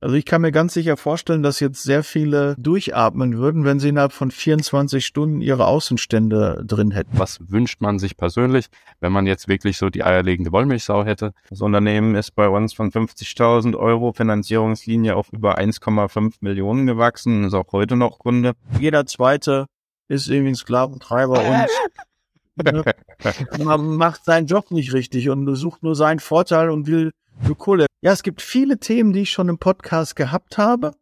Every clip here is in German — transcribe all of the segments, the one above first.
Also ich kann mir ganz sicher vorstellen, dass jetzt sehr viele durchatmen würden, wenn sie innerhalb von 24 Stunden ihre Außenstände drin hätten. Was wünscht man sich persönlich, wenn man jetzt wirklich so die eierlegende Wollmilchsau hätte? Das Unternehmen ist bei uns von 50.000 Euro Finanzierungslinie auf über 1,5 Millionen gewachsen, ist auch heute noch Kunde. Jeder zweite ist irgendwie ein Sklaventreiber und ne, man macht seinen Job nicht richtig und sucht nur seinen Vorteil und will nur Kohle. Ja, es gibt viele Themen, die ich schon im Podcast gehabt habe,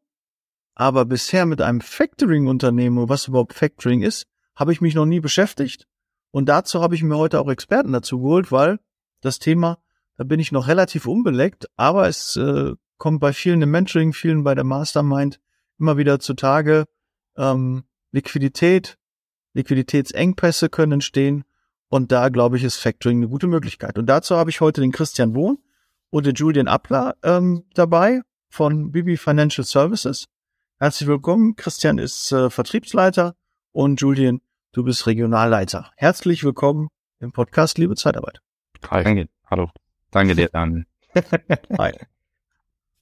aber bisher mit einem Factoring-Unternehmen, was überhaupt Factoring ist, habe ich mich noch nie beschäftigt. Und dazu habe ich mir heute auch Experten dazu geholt, weil das Thema, da bin ich noch relativ unbeleckt, aber es äh, kommt bei vielen im Mentoring, vielen bei der Mastermind immer wieder zutage. Ähm, Liquidität, Liquiditätsengpässe können entstehen und da glaube ich ist Factoring eine gute Möglichkeit. Und dazu habe ich heute den Christian Wohn und den Julian Appler ähm, dabei von Bibi Financial Services. Herzlich willkommen. Christian ist äh, Vertriebsleiter und Julian, du bist Regionalleiter. Herzlich willkommen im Podcast Liebe Zeitarbeit. Hi. Danke. Hallo. Danke dir, Dan. Hi.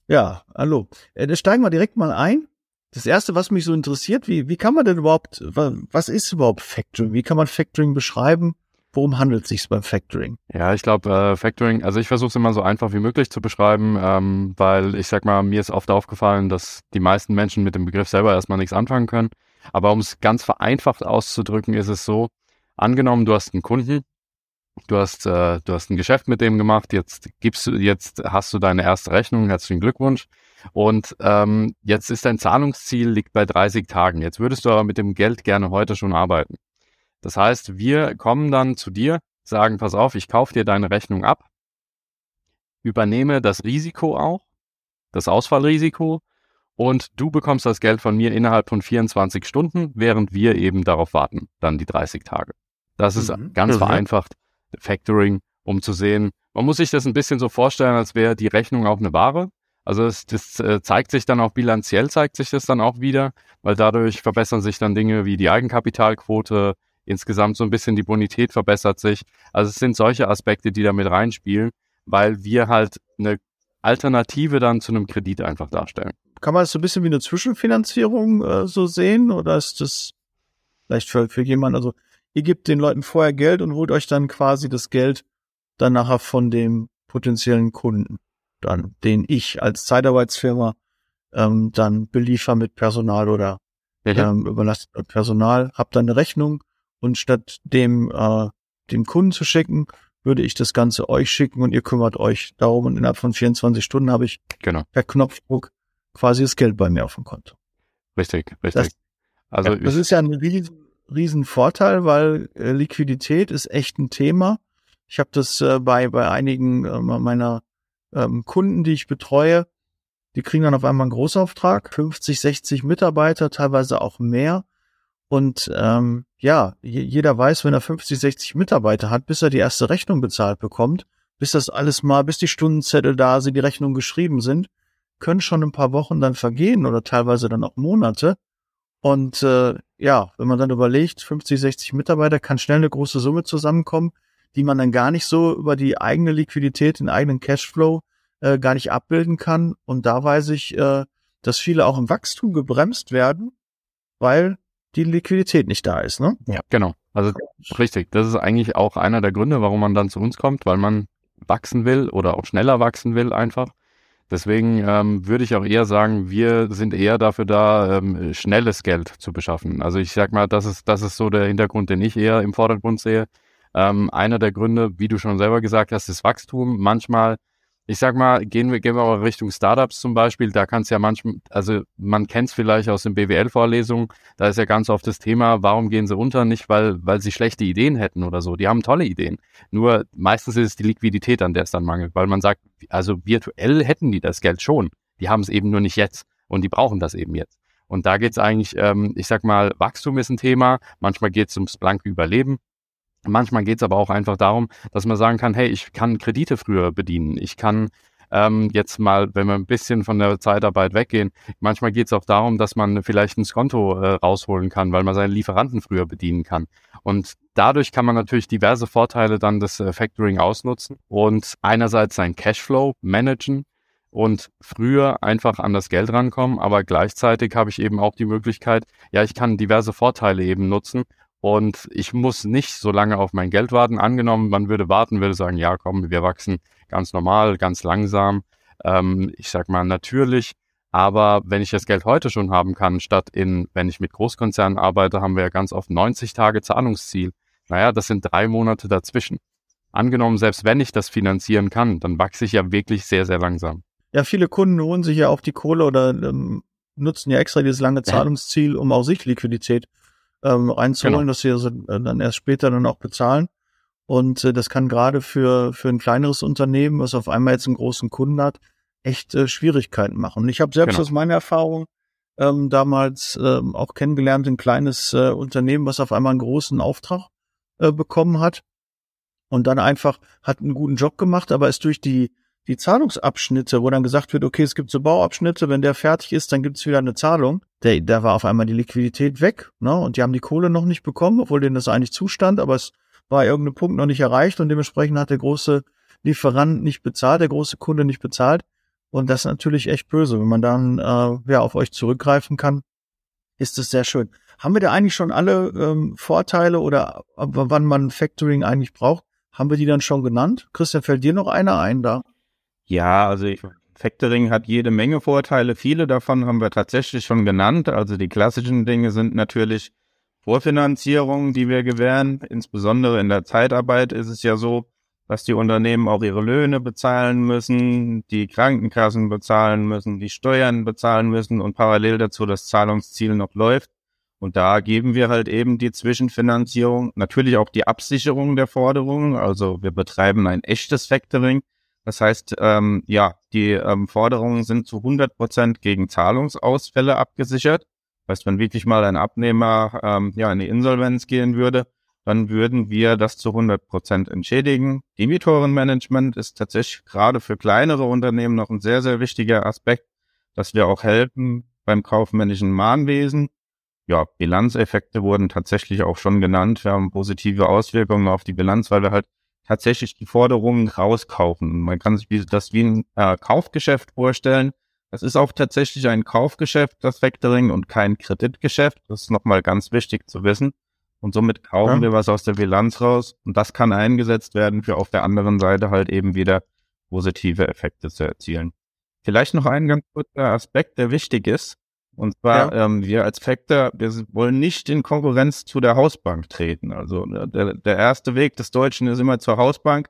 Ja, hallo. Äh, da steigen wir direkt mal ein. Das erste, was mich so interessiert, wie, wie kann man denn überhaupt, was ist überhaupt Factoring? Wie kann man Factoring beschreiben? Worum handelt es sich beim Factoring? Ja, ich glaube, äh, Factoring, also ich versuche es immer so einfach wie möglich zu beschreiben, ähm, weil ich sag mal, mir ist oft aufgefallen, dass die meisten Menschen mit dem Begriff selber erstmal nichts anfangen können. Aber um es ganz vereinfacht auszudrücken, ist es so, angenommen, du hast einen Kunden, du hast, äh, du hast ein Geschäft mit dem gemacht, jetzt gibst du, jetzt hast du deine erste Rechnung, herzlichen Glückwunsch. Und ähm, jetzt ist dein Zahlungsziel liegt bei 30 Tagen. Jetzt würdest du aber mit dem Geld gerne heute schon arbeiten. Das heißt, wir kommen dann zu dir, sagen, pass auf, ich kaufe dir deine Rechnung ab, übernehme das Risiko auch, das Ausfallrisiko und du bekommst das Geld von mir innerhalb von 24 Stunden, während wir eben darauf warten, dann die 30 Tage. Das ist mhm. ganz mhm. vereinfacht Factoring, um zu sehen, man muss sich das ein bisschen so vorstellen, als wäre die Rechnung auch eine Ware. Also es, das äh, zeigt sich dann auch bilanziell, zeigt sich das dann auch wieder, weil dadurch verbessern sich dann Dinge wie die Eigenkapitalquote, Insgesamt so ein bisschen die Bonität verbessert sich. Also es sind solche Aspekte, die da mit reinspielen, weil wir halt eine Alternative dann zu einem Kredit einfach darstellen. Kann man das so ein bisschen wie eine Zwischenfinanzierung äh, so sehen oder ist das vielleicht für, für jemanden, also ihr gebt den Leuten vorher Geld und holt euch dann quasi das Geld dann nachher von dem potenziellen Kunden, dann den ich als Zeitarbeitsfirma ähm, dann beliefer mit Personal oder ähm, überlasst Personal, hab dann eine Rechnung und statt dem, äh, dem Kunden zu schicken, würde ich das Ganze euch schicken und ihr kümmert euch darum und innerhalb von 24 Stunden habe ich genau. per Knopfdruck quasi das Geld bei mir auf dem Konto. Richtig, richtig. Das, also das ist ja ein riesen, riesen Vorteil, weil äh, Liquidität ist echt ein Thema. Ich habe das äh, bei, bei einigen äh, meiner ähm, Kunden, die ich betreue, die kriegen dann auf einmal einen Großauftrag, 50, 60 Mitarbeiter, teilweise auch mehr. Und ähm, ja, jeder weiß, wenn er 50, 60 Mitarbeiter hat, bis er die erste Rechnung bezahlt bekommt, bis das alles mal, bis die Stundenzettel da sind, die Rechnungen geschrieben sind, können schon ein paar Wochen dann vergehen oder teilweise dann auch Monate. Und äh, ja, wenn man dann überlegt, 50, 60 Mitarbeiter kann schnell eine große Summe zusammenkommen, die man dann gar nicht so über die eigene Liquidität, den eigenen Cashflow äh, gar nicht abbilden kann. Und da weiß ich, äh, dass viele auch im Wachstum gebremst werden, weil die Liquidität nicht da ist, ne? Ja, genau. Also richtig. Das ist eigentlich auch einer der Gründe, warum man dann zu uns kommt, weil man wachsen will oder auch schneller wachsen will einfach. Deswegen ähm, würde ich auch eher sagen, wir sind eher dafür da, ähm, schnelles Geld zu beschaffen. Also ich sag mal, das ist, das ist so der Hintergrund, den ich eher im Vordergrund sehe. Ähm, einer der Gründe, wie du schon selber gesagt hast, ist Wachstum. Manchmal ich sag mal, gehen wir, gehen wir mal Richtung Startups zum Beispiel, da kann es ja manchmal, also man kennt es vielleicht aus den BWL-Vorlesungen, da ist ja ganz oft das Thema, warum gehen sie unter? Nicht, weil, weil sie schlechte Ideen hätten oder so. Die haben tolle Ideen. Nur meistens ist es die Liquidität, an der es dann mangelt, weil man sagt, also virtuell hätten die das Geld schon. Die haben es eben nur nicht jetzt und die brauchen das eben jetzt. Und da geht es eigentlich, ähm, ich sag mal, Wachstum ist ein Thema, manchmal geht es ums blanke Überleben, Manchmal geht es aber auch einfach darum, dass man sagen kann, hey, ich kann Kredite früher bedienen. Ich kann ähm, jetzt mal, wenn wir ein bisschen von der Zeitarbeit weggehen, manchmal geht es auch darum, dass man vielleicht ein Konto äh, rausholen kann, weil man seine Lieferanten früher bedienen kann. Und dadurch kann man natürlich diverse Vorteile dann des äh, Factoring ausnutzen und einerseits sein Cashflow managen, und früher einfach an das Geld rankommen, aber gleichzeitig habe ich eben auch die Möglichkeit, ja, ich kann diverse Vorteile eben nutzen und ich muss nicht so lange auf mein Geld warten. Angenommen, man würde warten, würde sagen, ja, komm, wir wachsen ganz normal, ganz langsam, ähm, ich sag mal natürlich, aber wenn ich das Geld heute schon haben kann, statt in, wenn ich mit Großkonzernen arbeite, haben wir ja ganz oft 90 Tage Zahlungsziel. Naja, das sind drei Monate dazwischen. Angenommen, selbst wenn ich das finanzieren kann, dann wachse ich ja wirklich sehr, sehr langsam. Ja, viele Kunden holen sich ja auch die Kohle oder ähm, nutzen ja extra dieses lange Zahlungsziel, um auch sich Liquidität ähm, reinzuholen, genau. dass sie also dann erst später dann auch bezahlen. Und äh, das kann gerade für, für ein kleineres Unternehmen, was auf einmal jetzt einen großen Kunden hat, echt äh, Schwierigkeiten machen. Und ich habe selbst genau. aus meiner Erfahrung ähm, damals ähm, auch kennengelernt, ein kleines äh, Unternehmen, was auf einmal einen großen Auftrag äh, bekommen hat und dann einfach hat einen guten Job gemacht, aber ist durch die die Zahlungsabschnitte, wo dann gesagt wird, okay, es gibt so Bauabschnitte, wenn der fertig ist, dann gibt es wieder eine Zahlung. Der, da war auf einmal die Liquidität weg, ne? Und die haben die Kohle noch nicht bekommen, obwohl denen das eigentlich zustand, aber es war irgendein Punkt noch nicht erreicht und dementsprechend hat der große Lieferant nicht bezahlt, der große Kunde nicht bezahlt. Und das ist natürlich echt böse. Wenn man dann äh, ja auf euch zurückgreifen kann, ist es sehr schön. Haben wir da eigentlich schon alle ähm, Vorteile oder wann man Factoring eigentlich braucht? Haben wir die dann schon genannt? Christian, fällt dir noch einer ein da? Ja, also ich, Factoring hat jede Menge Vorteile. Viele davon haben wir tatsächlich schon genannt. Also die klassischen Dinge sind natürlich Vorfinanzierung, die wir gewähren. Insbesondere in der Zeitarbeit ist es ja so, dass die Unternehmen auch ihre Löhne bezahlen müssen, die Krankenkassen bezahlen müssen, die Steuern bezahlen müssen und parallel dazu das Zahlungsziel noch läuft. Und da geben wir halt eben die Zwischenfinanzierung, natürlich auch die Absicherung der Forderungen. Also wir betreiben ein echtes Factoring. Das heißt, ähm, ja, die ähm, Forderungen sind zu 100 Prozent gegen Zahlungsausfälle abgesichert. Das heißt, wenn wirklich mal ein Abnehmer ähm, ja in die Insolvenz gehen würde, dann würden wir das zu 100 Prozent entschädigen. Debitorenmanagement ist tatsächlich gerade für kleinere Unternehmen noch ein sehr, sehr wichtiger Aspekt, dass wir auch helfen beim kaufmännischen Mahnwesen. Ja, Bilanzeffekte wurden tatsächlich auch schon genannt. Wir haben positive Auswirkungen auf die Bilanz, weil wir halt tatsächlich die Forderungen rauskaufen. Man kann sich das wie ein äh, Kaufgeschäft vorstellen. Es ist auch tatsächlich ein Kaufgeschäft, das Factoring, und kein Kreditgeschäft. Das ist nochmal ganz wichtig zu wissen. Und somit kaufen ja. wir was aus der Bilanz raus. Und das kann eingesetzt werden, für auf der anderen Seite halt eben wieder positive Effekte zu erzielen. Vielleicht noch ein ganz kurzer Aspekt, der wichtig ist. Und zwar, ja. ähm, wir als Factor, wir wollen nicht in Konkurrenz zu der Hausbank treten. Also der, der erste Weg des Deutschen ist immer zur Hausbank.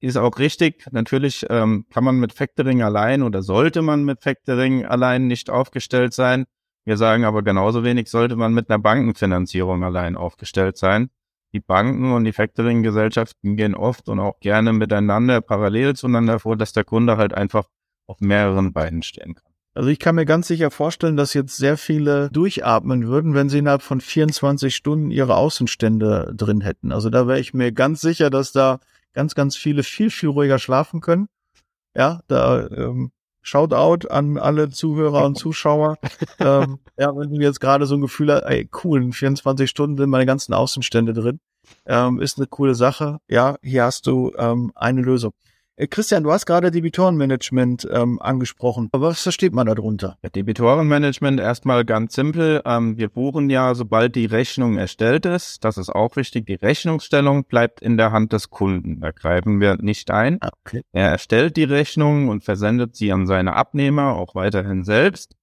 Ist auch richtig. Natürlich ähm, kann man mit Factoring allein oder sollte man mit Factoring allein nicht aufgestellt sein. Wir sagen aber genauso wenig sollte man mit einer Bankenfinanzierung allein aufgestellt sein. Die Banken und die Factoring-Gesellschaften gehen oft und auch gerne miteinander parallel zueinander vor, dass der Kunde halt einfach auf mehreren Beinen stehen kann. Also ich kann mir ganz sicher vorstellen, dass jetzt sehr viele durchatmen würden, wenn sie innerhalb von 24 Stunden ihre Außenstände drin hätten. Also da wäre ich mir ganz sicher, dass da ganz, ganz viele viel, viel ruhiger schlafen können. Ja, da ähm, Shoutout an alle Zuhörer und Zuschauer. ähm, ja, wenn du jetzt gerade so ein Gefühl hast, ey, cool, in 24 Stunden sind meine ganzen Außenstände drin, ähm, ist eine coole Sache. Ja, hier hast du ähm, eine Lösung. Äh, Christian, du hast gerade Debitorenmanagement ähm, angesprochen. Was versteht man darunter? Ja, Debitorenmanagement erstmal ganz simpel. Ähm, wir buchen ja, sobald die Rechnung erstellt ist. Das ist auch wichtig. Die Rechnungsstellung bleibt in der Hand des Kunden. Da greifen wir nicht ein. Okay. Er erstellt die Rechnung und versendet sie an seine Abnehmer, auch weiterhin selbst.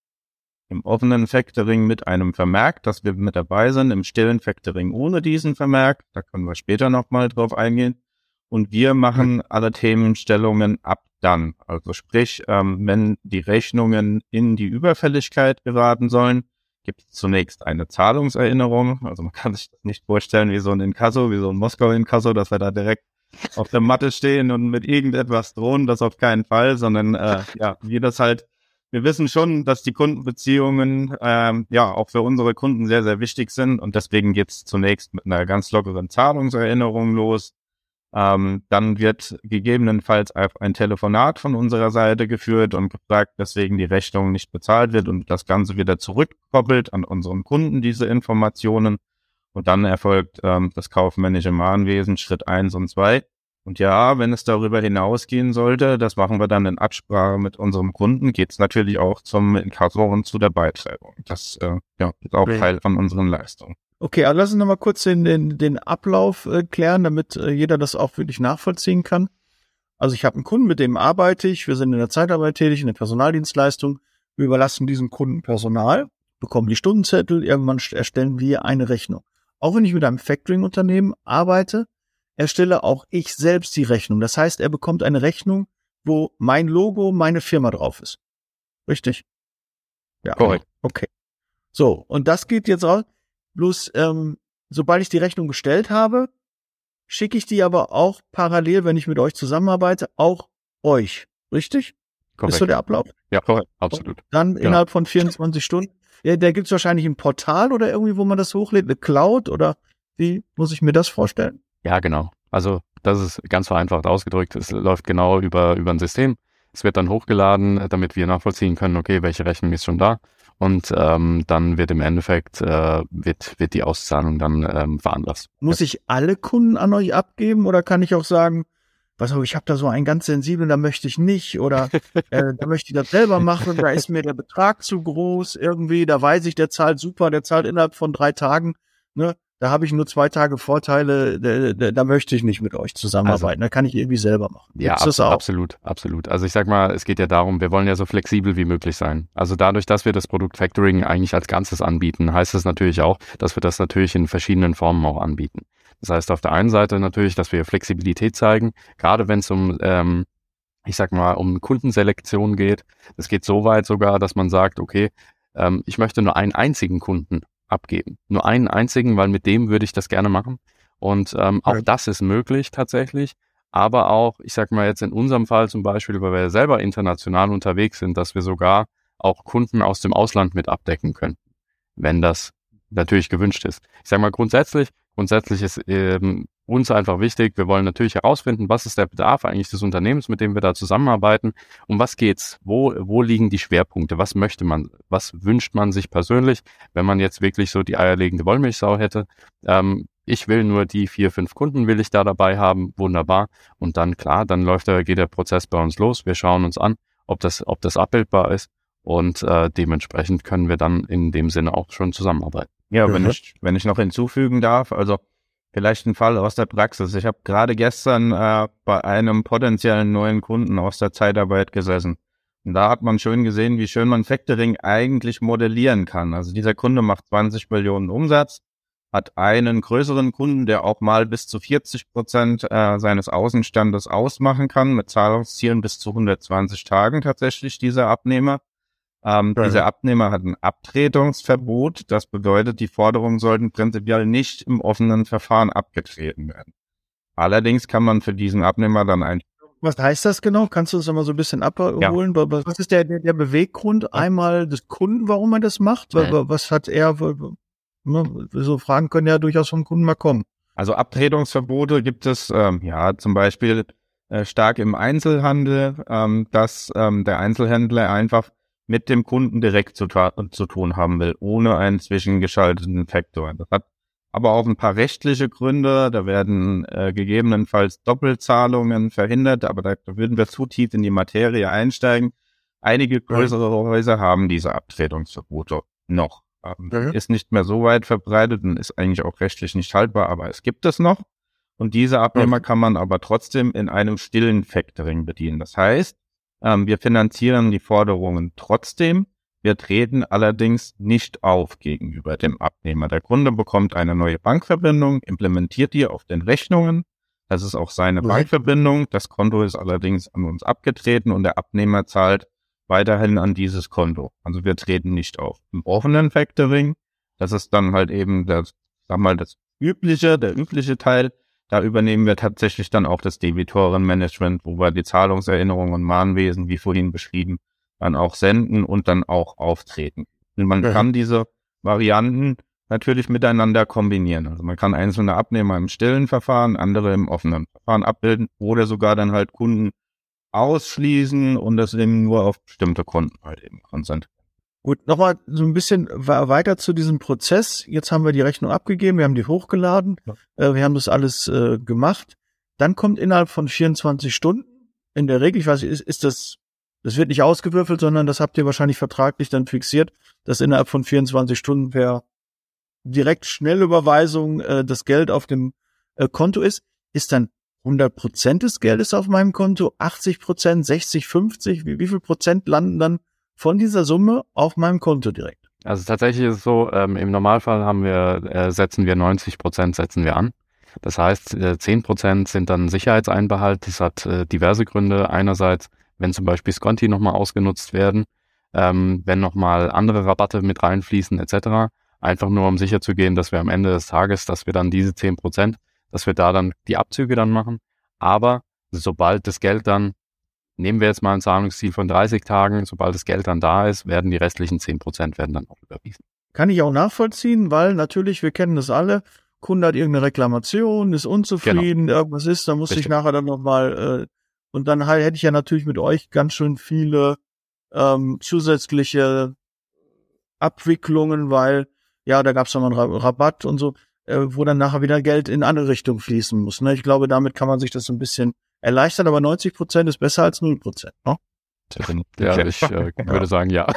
Im offenen Factoring mit einem Vermerk, dass wir mit dabei sind. Im stillen Factoring ohne diesen Vermerk. Da können wir später nochmal drauf eingehen und wir machen alle Themenstellungen ab dann. Also sprich, ähm, wenn die Rechnungen in die Überfälligkeit geraten sollen, gibt es zunächst eine Zahlungserinnerung. Also man kann sich das nicht vorstellen wie so ein Inkasso, wie so ein Moskau-Inkasso, dass wir da direkt auf der Matte stehen und mit irgendetwas drohen, das auf keinen Fall, sondern äh, ja, wir das halt, wir wissen schon, dass die Kundenbeziehungen ähm, ja auch für unsere Kunden sehr, sehr wichtig sind und deswegen geht's zunächst mit einer ganz lockeren Zahlungserinnerung los. Ähm, dann wird gegebenenfalls ein Telefonat von unserer Seite geführt und gefragt, weswegen die Rechnung nicht bezahlt wird und das Ganze wieder zurückkoppelt an unseren Kunden, diese Informationen. Und dann erfolgt ähm, das kaufmännische Mahnwesen Schritt eins und zwei. Und ja, wenn es darüber hinausgehen sollte, das machen wir dann in Absprache mit unserem Kunden, geht es natürlich auch zum Inkasso und zu der Beitreibung. Das äh, ja, ist auch. Teil von unseren Leistungen. Okay, also lass uns nochmal kurz den, den, den Ablauf äh, klären, damit äh, jeder das auch wirklich nachvollziehen kann. Also ich habe einen Kunden, mit dem arbeite ich, wir sind in der Zeitarbeit tätig, in der Personaldienstleistung, wir überlassen diesem Kunden Personal, bekommen die Stundenzettel, irgendwann st- erstellen wir eine Rechnung. Auch wenn ich mit einem Factoring-Unternehmen arbeite, erstelle auch ich selbst die Rechnung. Das heißt, er bekommt eine Rechnung, wo mein Logo, meine Firma drauf ist. Richtig? Ja. Korrekt. Okay. So, und das geht jetzt raus. Bloß, ähm, sobald ich die Rechnung gestellt habe, schicke ich die aber auch parallel, wenn ich mit euch zusammenarbeite, auch euch. Richtig? Korrekt. Ist so der Ablauf? ja, korrekt. Absolut. Dann Genau. innerhalb von 24 Stunden. Ja, da gibt's wahrscheinlich ein Portal oder irgendwie, wo man das hochlädt, eine Cloud oder wie muss ich mir das vorstellen? Ja, genau. Also das ist ganz vereinfacht ausgedrückt. Es läuft genau über, über ein System. Es wird dann hochgeladen, damit wir nachvollziehen können, okay, welche Rechnung ist schon da. Und ähm, dann wird im Endeffekt äh, wird, wird die Auszahlung dann ähm, veranlasst. Muss ich alle Kunden an euch abgeben oder kann ich auch sagen, was auch, ich habe da so einen ganz sensiblen, da möchte ich nicht oder äh, da möchte ich das selber machen, da ist mir der Betrag zu groß irgendwie, da weiß ich, der zahlt super, der zahlt innerhalb von drei Tagen, ne? Da habe ich nur zwei Tage Vorteile, da, da, da möchte ich nicht mit euch zusammenarbeiten, da kann ich irgendwie selber machen. Ja, Gibt's das abs- auch? absolut, absolut. Also ich sag mal, es geht ja darum, wir wollen ja so flexibel wie möglich sein. Also dadurch, dass wir das Produkt Factoring eigentlich als Ganzes anbieten, heißt es natürlich auch, dass wir das natürlich in verschiedenen Formen auch anbieten. Das heißt auf der einen Seite natürlich, dass wir Flexibilität zeigen, gerade wenn es um, ähm, ich sag mal, um Kundenselektion geht. Es geht so weit sogar, dass man sagt, okay, ähm, ich möchte nur einen einzigen Kunden abgeben. Nur einen einzigen, weil mit dem würde ich das gerne machen. Und ähm, auch Ja. das ist möglich tatsächlich aber auch, ich sag mal jetzt in unserem Fall zum Beispiel, weil wir selber international unterwegs sind, dass wir sogar auch Kunden aus dem Ausland mit abdecken können, wenn das natürlich gewünscht ist. Ich sag mal grundsätzlich, grundsätzlich ist ähm, uns einfach wichtig, wir wollen natürlich herausfinden, was ist der Bedarf eigentlich des Unternehmens, mit dem wir da zusammenarbeiten, um was geht's, wo, wo liegen die Schwerpunkte, was möchte man, was wünscht man sich persönlich, wenn man jetzt wirklich so die eierlegende Wollmilchsau hätte. Ähm, ich will nur die vier, fünf Kunden will ich da dabei haben, wunderbar. Und dann, klar, dann läuft der, geht der Prozess bei uns los. Wir schauen uns an, ob das, ob das abbildbar ist. Und äh, dementsprechend können wir dann in dem Sinne auch schon zusammenarbeiten. Ja, wenn Mhm. ich, wenn ich noch hinzufügen darf, also vielleicht ein Fall aus der Praxis. Ich habe gerade gestern äh, bei einem potenziellen neuen Kunden aus der Zeitarbeit gesessen. Und da hat man schön gesehen, wie schön man Factoring eigentlich modellieren kann. Also dieser Kunde macht 20 Millionen Umsatz, hat einen größeren Kunden, der auch mal bis zu 40 Prozent äh, seines Außenstandes ausmachen kann, mit Zahlungszielen bis zu 120 Tagen tatsächlich, dieser Abnehmer. Ähm, Ja. Dieser Abnehmer hat ein Abtretungsverbot. Das bedeutet, die Forderungen sollten prinzipiell nicht im offenen Verfahren abgetreten werden. Allerdings kann man für diesen Abnehmer dann ein Was heißt das genau? Kannst du das mal so ein bisschen abholen? Was ist der, der, der Beweggrund einmal des Kunden, warum er das macht? Ja. Wa- Was hat er, ne, so Fragen können ja durchaus vom Kunden mal kommen. Also Abtretungsverbote gibt es ähm, ja zum Beispiel äh, stark im Einzelhandel, ähm, dass ähm, der Einzelhändler einfach mit dem Kunden direkt zu, zu tun haben will, ohne einen zwischengeschalteten Faktor. Das hat aber auch ein paar rechtliche Gründe. Da werden äh, gegebenenfalls Doppelzahlungen verhindert, aber da, da würden wir zu tief in die Materie einsteigen. Einige größere Häuser haben diese Abtretungsverbote noch. Ähm, Mhm. Ist nicht mehr so weit verbreitet und ist eigentlich auch rechtlich nicht haltbar, aber es gibt es noch. Und diese Abnehmer kann man aber trotzdem in einem stillen Factoring bedienen. Das heißt, ähm, wir finanzieren die Forderungen trotzdem. Wir treten allerdings nicht auf gegenüber dem Abnehmer. Der Kunde bekommt eine neue Bankverbindung, implementiert die auf den Rechnungen. Das ist auch seine. Bankverbindung. Das Konto ist allerdings an uns abgetreten und der Abnehmer zahlt weiterhin an dieses Konto. Also wir treten nicht auf. Im offenen Factoring, das ist dann halt eben das, sag mal, das übliche, der übliche Teil. Da übernehmen wir tatsächlich dann auch das Debitorenmanagement, wo wir die Zahlungserinnerungen und Mahnwesen, wie vorhin beschrieben, dann auch senden und dann auch auftreten. Und man Mhm. kann diese Varianten natürlich miteinander kombinieren. Also man kann einzelne Abnehmer im stillen Verfahren, andere im offenen Verfahren abbilden oder sogar dann halt Kunden ausschließen und das eben nur auf bestimmte Kunden halt eben konzentrieren. Gut, nochmal so ein bisschen weiter zu diesem Prozess. Jetzt haben wir die Rechnung abgegeben, wir haben die hochgeladen, Ja. äh, wir haben das alles äh, gemacht. dann kommt innerhalb von 24 Stunden, in der Regel, ich weiß nicht, ist, ist das, das wird nicht ausgewürfelt, sondern das habt ihr wahrscheinlich vertraglich dann fixiert, dass innerhalb von 24 Stunden per direkt Schnellüberweisung äh, das Geld auf dem äh, Konto ist, ist dann 100 Prozent des Geldes auf meinem Konto, 80 Prozent, 60, 50, wie, wie viel Prozent landen dann von dieser Summe auf meinem Konto direkt? Also tatsächlich ist es so, ähm, im Normalfall haben wir, äh, setzen wir 90 Prozent setzen wir an. Das heißt, äh, 10 Prozent sind dann Sicherheitseinbehalt. Das hat äh, diverse Gründe. Einerseits, wenn zum Beispiel Sconti nochmal ausgenutzt werden, ähm, wenn nochmal andere Rabatte mit reinfließen etc. Einfach nur, um sicher zu gehen, dass wir am Ende des Tages, dass wir dann diese 10 Prozent dass wir da dann die Abzüge dann machen. Aber sobald das Geld dann, nehmen wir jetzt mal ein Zahlungsziel von 30 Tagen, sobald das Geld dann da ist, werden die restlichen 10 Prozent werden dann auch überwiesen. Kann ich auch nachvollziehen, weil natürlich, wir kennen das alle, Kunde hat irgendeine Reklamation, ist unzufrieden, genau. irgendwas ist, dann muss Richtig. ich nachher dann nochmal, äh, und dann halt, hätte ich ja natürlich mit euch ganz schön viele ähm, zusätzliche Abwicklungen, weil ja, da gab es nochmal einen Rabatt und so äh, wo dann nachher wieder Geld in andere Richtung fließen muss. Ne? Ich glaube, damit kann man sich das so ein bisschen erleichtern, aber 90 Prozent ist besser als 0 Prozent. Ne? Ja, ich äh, würde sagen, ja.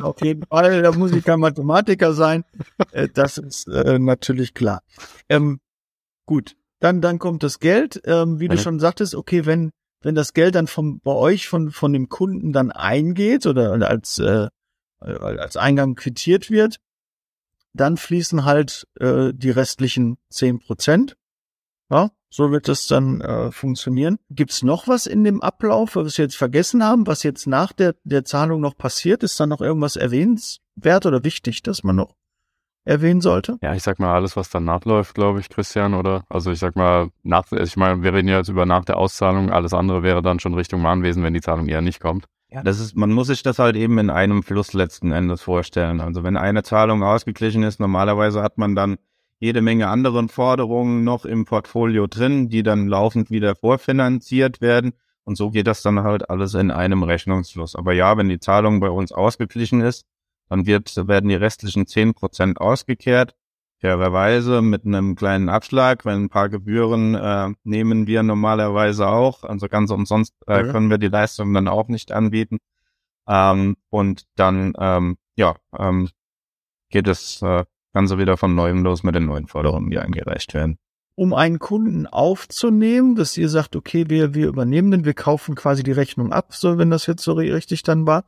Auf jeden Fall, da muss ich kein Mathematiker sein. Äh, das ist äh, natürlich klar. Ähm, gut, dann, dann kommt das Geld. Ähm, wie du schon sagtest, okay, wenn, wenn das Geld dann vom, bei euch von, von dem Kunden dann eingeht oder als, äh, als Eingang quittiert wird, dann fließen halt äh, die restlichen zehn Prozent. Ja, so wird das dann äh, funktionieren. Gibt's noch was in dem Ablauf, was wir jetzt vergessen haben, was jetzt nach der, der Zahlung noch passiert? Ist da noch irgendwas erwähnenswert oder wichtig, dass man noch erwähnen sollte? Ja, ich sag mal, alles, was dann nachläuft, glaube ich, Christian, oder? Also ich sag mal, nach, ich meine, wir reden ja jetzt über nach der Auszahlung, alles andere wäre dann schon Richtung Mahnwesen, wenn die Zahlung eher nicht kommt. Ja, das ist, man muss sich das halt eben in einem Fluss letzten Endes vorstellen. Also wenn eine Zahlung ausgeglichen ist, normalerweise hat man dann jede Menge anderen Forderungen noch im Portfolio drin, die dann laufend wieder vorfinanziert werden. Und so geht das dann halt alles in einem Rechnungsfluss. Aber ja, wenn die Zahlung bei uns ausgeglichen ist, dann wird, werden die restlichen zehn Prozent ausgekehrt fairerweise mit einem kleinen Abschlag, weil ein paar Gebühren äh, nehmen wir normalerweise auch. Also ganz umsonst äh, mhm. können wir die Leistung dann auch nicht anbieten. Ähm, und dann, ähm, ja, ähm, geht das äh, Ganze wieder von neuem los mit den neuen Forderungen, die eingereicht werden. Um einen Kunden aufzunehmen, dass ihr sagt, okay, wir, wir übernehmen den, wir kaufen quasi die Rechnung ab, so wenn das jetzt so richtig dann war.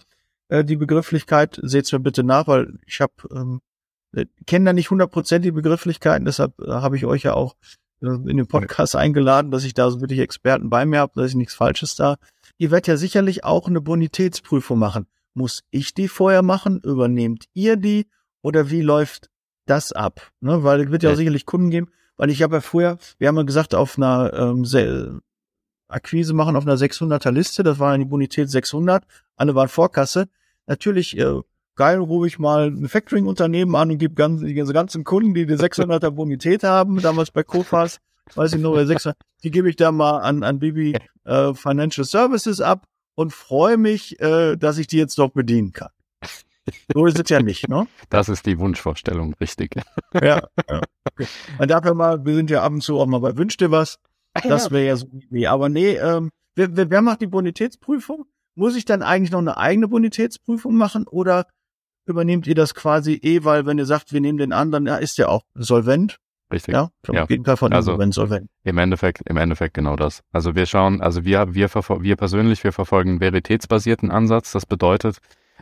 Äh, die Begrifflichkeit, seht's mir bitte nach, weil ich habe ähm, äh, kenne da nicht hundertprozentig die Begrifflichkeiten, deshalb äh, habe ich euch ja auch äh, in den Podcast eingeladen, dass ich da so wirklich Experten bei mir habe, dass ich nichts Falsches da. Ihr werdet ja sicherlich auch eine Bonitätsprüfung machen. Muss ich die vorher machen? Übernehmt ihr die? Oder wie läuft das ab? Ne? Weil es wird ja auch sicherlich Kunden geben, weil ich habe ja vorher, wir haben ja gesagt, auf einer ähm, Akquise machen auf einer 600er Liste, das war die Bonität 600, alle waren Vorkasse. Natürlich äh, geil, rufe ich mal ein Factoring-Unternehmen an und gebe ganz, die ganzen Kunden, die die 600er Bonität haben, damals bei Kofas, weiß ich noch, bei 600, die gebe ich da mal an, an Bibi äh, Financial Services ab und freue mich, äh, dass ich die jetzt doch bedienen kann. So ist es ja nicht, ne? Das ist die Wunschvorstellung, richtig. Ja, ja. Man darf ja mal, wir sind ja ab und zu auch mal bei Wünsch dir was. Das wäre ja so wie, aber nee, ähm, wer, wer macht die Bonitätsprüfung? Muss ich dann eigentlich noch eine eigene Bonitätsprüfung machen oder übernehmt ihr das quasi eh, weil wenn ihr sagt, wir nehmen den an, dann ja, ist der auch solvent. Richtig. Ja, ja. auf jeden Fall von also, solvent, solvent. Im Endeffekt, im Endeffekt genau das. Also wir schauen, also wir, wir, wir persönlich, wir verfolgen einen veritätsbasierten Ansatz. Das bedeutet,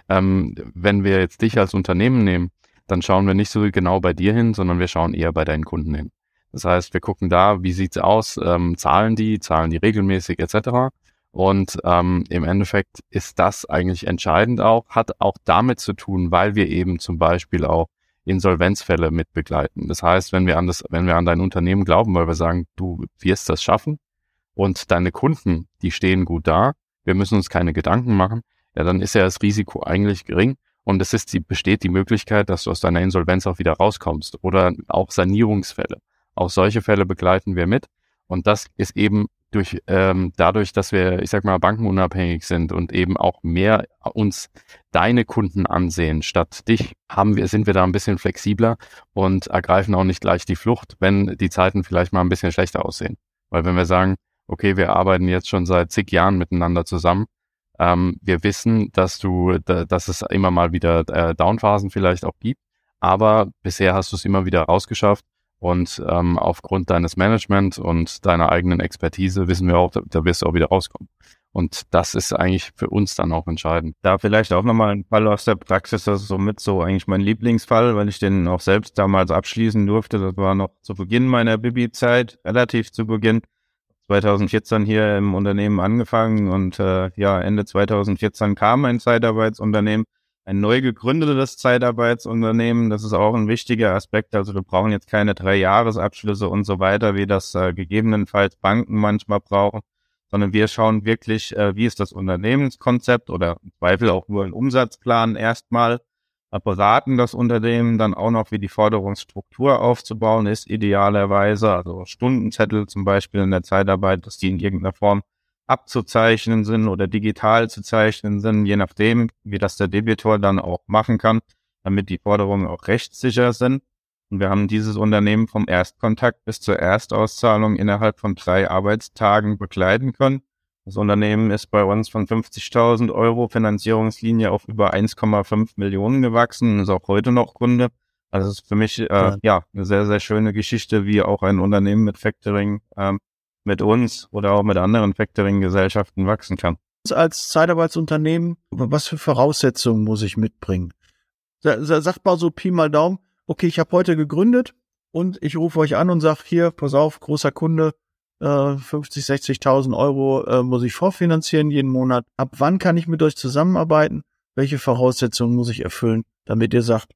ähm, wenn wir jetzt dich als Unternehmen nehmen, dann schauen wir nicht so genau bei dir hin, sondern wir schauen eher bei deinen Kunden hin. Das heißt, wir gucken da, wie sieht's aus, ähm, zahlen die, zahlen die regelmäßig etc. Und ähm, im Endeffekt ist das eigentlich entscheidend auch, hat auch damit zu tun, weil wir eben zum Beispiel auch Insolvenzfälle mit begleiten. Das heißt, wenn wir an das, wenn wir an dein Unternehmen glauben, weil wir sagen, du wirst das schaffen und deine Kunden, die stehen gut da, wir müssen uns keine Gedanken machen, ja, dann ist ja das Risiko eigentlich gering und es ist besteht die Möglichkeit, dass du aus deiner Insolvenz auch wieder rauskommst oder auch Sanierungsfälle. Auch solche Fälle begleiten wir mit und das ist eben durch ähm, dadurch, dass wir, ich sag mal, bankenunabhängig sind und eben auch mehr uns deine Kunden ansehen statt dich, haben wir, sind wir da ein bisschen flexibler und ergreifen auch nicht gleich die Flucht, wenn die Zeiten vielleicht mal ein bisschen schlechter aussehen. Weil wenn wir sagen, okay, wir arbeiten jetzt schon seit zig Jahren miteinander zusammen, ähm, wir wissen, dass du, dass es immer mal wieder äh, Downphasen vielleicht auch gibt, aber bisher hast du es immer wieder rausgeschafft und ähm, aufgrund deines Management und deiner eigenen Expertise wissen wir auch, da, da wirst du auch wieder rauskommen. Und das ist eigentlich für uns dann auch entscheidend. Da vielleicht auch nochmal ein Fall aus der Praxis, das ist somit so eigentlich mein Lieblingsfall, weil ich den auch selbst damals abschließen durfte. Das war noch zu Beginn meiner Bibi-Zeit, relativ zu Beginn. 2014 hier im Unternehmen angefangen und äh, ja, Ende 2014 kam ein Zeitarbeitsunternehmen, ein neu gegründetes Zeitarbeitsunternehmen. Das ist auch ein wichtiger Aspekt. Also wir brauchen jetzt keine drei Jahresabschlüsse und so weiter, wie das äh, gegebenenfalls Banken manchmal brauchen, sondern wir schauen wirklich, äh, wie ist das Unternehmenskonzept oder im Zweifel auch nur ein Umsatzplan erstmal, beraten das Unternehmen dann auch noch, wie die Forderungsstruktur aufzubauen ist, idealerweise, also Stundenzettel zum Beispiel in der Zeitarbeit, dass die in irgendeiner Form abzuzeichnen sind oder digital zu zeichnen sind, je nachdem, wie das der Debitor dann auch machen kann, damit die Forderungen auch rechtssicher sind. Und wir haben dieses Unternehmen vom Erstkontakt bis zur Erstauszahlung innerhalb von drei Arbeitstagen begleiten können. Das Unternehmen ist bei uns von 50.000 Euro Finanzierungslinie auf über 1,5 Millionen gewachsen und ist auch heute noch Kunde. Also es ist für mich äh, ja. ja. eine sehr, sehr schöne Geschichte, wie auch ein Unternehmen mit Factoring ähm, mit uns oder auch mit anderen Factoring-Gesellschaften wachsen kann. Als Zeitarbeitsunternehmen, was für Voraussetzungen muss ich mitbringen? Sagt mal so Pi mal Daumen, okay, ich habe heute gegründet und ich rufe euch an und sage, hier, pass auf, großer Kunde, äh, 50, 60.000 Euro äh, muss ich vorfinanzieren jeden Monat. Ab wann kann ich mit euch zusammenarbeiten? Welche Voraussetzungen muss ich erfüllen, damit ihr sagt,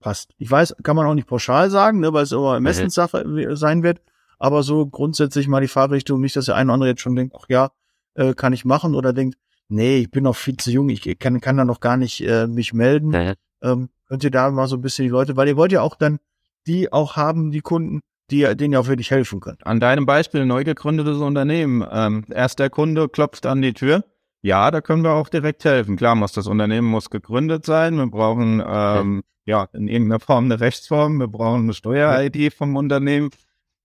passt. Ich weiß, kann man auch nicht pauschal sagen, ne, weil es immer Ermessenssache mhm. sein wird, aber so grundsätzlich mal die Fahrrichtung, nicht, dass der eine oder andere jetzt schon denkt, ach ja, äh, kann ich machen oder denkt, nee, ich bin noch viel zu jung, ich kann, kann da noch gar nicht äh, mich melden. Mhm. Ähm, könnt ihr da mal so ein bisschen die Leute, weil ihr wollt ja auch dann die auch haben, die Kunden, die denen ja auch wirklich helfen können. An deinem Beispiel neu gegründetes Unternehmen. Ähm, erst der Kunde klopft an die Tür. Ja, da können wir auch direkt helfen. Klar muss das Unternehmen muss gegründet sein. Wir brauchen ähm, ja in irgendeiner Form eine Rechtsform. Wir brauchen eine Steuer-ID vom Unternehmen.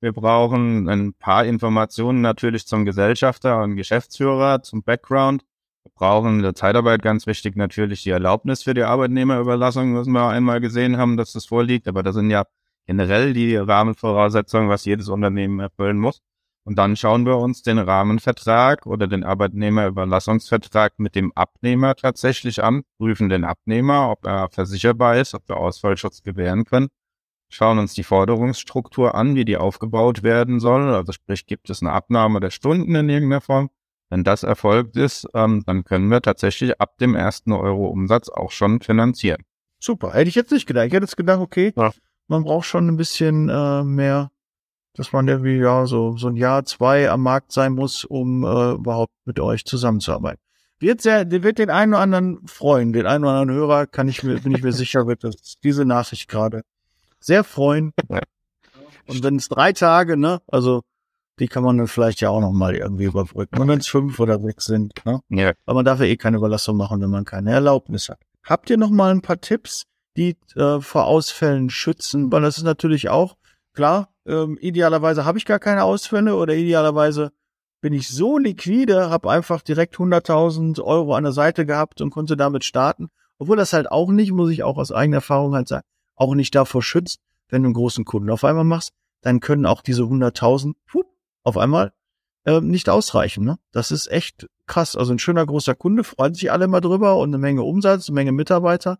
Wir brauchen ein paar Informationen natürlich zum Gesellschafter und Geschäftsführer, zum Background. Wir brauchen in der Zeitarbeit ganz wichtig natürlich die Erlaubnis für die Arbeitnehmerüberlassung, müssen wir einmal gesehen haben, dass das vorliegt. Aber das sind ja generell die Rahmenvoraussetzungen, was jedes Unternehmen erfüllen muss. Und dann schauen wir uns den Rahmenvertrag oder den Arbeitnehmerüberlassungsvertrag mit dem Abnehmer tatsächlich an, prüfen den Abnehmer, ob er versicherbar ist, ob wir Ausfallschutz gewähren können, schauen uns die Forderungsstruktur an, wie die aufgebaut werden soll. Also sprich, gibt es eine Abnahme der Stunden in irgendeiner Form? Wenn das erfolgt ist, ähm, dann können wir tatsächlich ab dem ersten Euro Umsatz auch schon finanzieren. Super, hätte ich jetzt nicht gedacht. Ich hätte jetzt gedacht, okay, ja. Man braucht schon ein bisschen äh, mehr, dass man irgendwie ja so so ein Jahr, zwei am Markt sein muss, um äh, überhaupt mit euch zusammenzuarbeiten. Wird sehr, wird den einen oder anderen freuen, den einen oder anderen Hörer kann ich mir, bin ich mir sicher, wird das diese Nachricht gerade sehr freuen. Und wenn es drei Tage, ne, also die kann man dann vielleicht ja auch noch mal irgendwie überbrücken. Und wenn es fünf oder sechs sind, ne? Ja. Aber man darf ja eh keine Überlassung machen, wenn man keine Erlaubnis hat. Habt ihr noch mal ein paar Tipps, die äh, vor Ausfällen schützen? Weil das ist natürlich auch klar. Ähm, idealerweise habe ich gar keine Ausfälle oder idealerweise bin ich so liquide, habe einfach direkt 100.000 Euro an der Seite gehabt und konnte damit starten. Obwohl das halt auch nicht, muss ich auch aus eigener Erfahrung halt sagen, auch nicht davor schützt, wenn du einen großen Kunden auf einmal machst, dann können auch diese 100.000 auf einmal äh, nicht ausreichen. Ne? Das ist echt krass. Also ein schöner großer Kunde, freuen sich alle mal drüber und eine Menge Umsatz, eine Menge Mitarbeiter.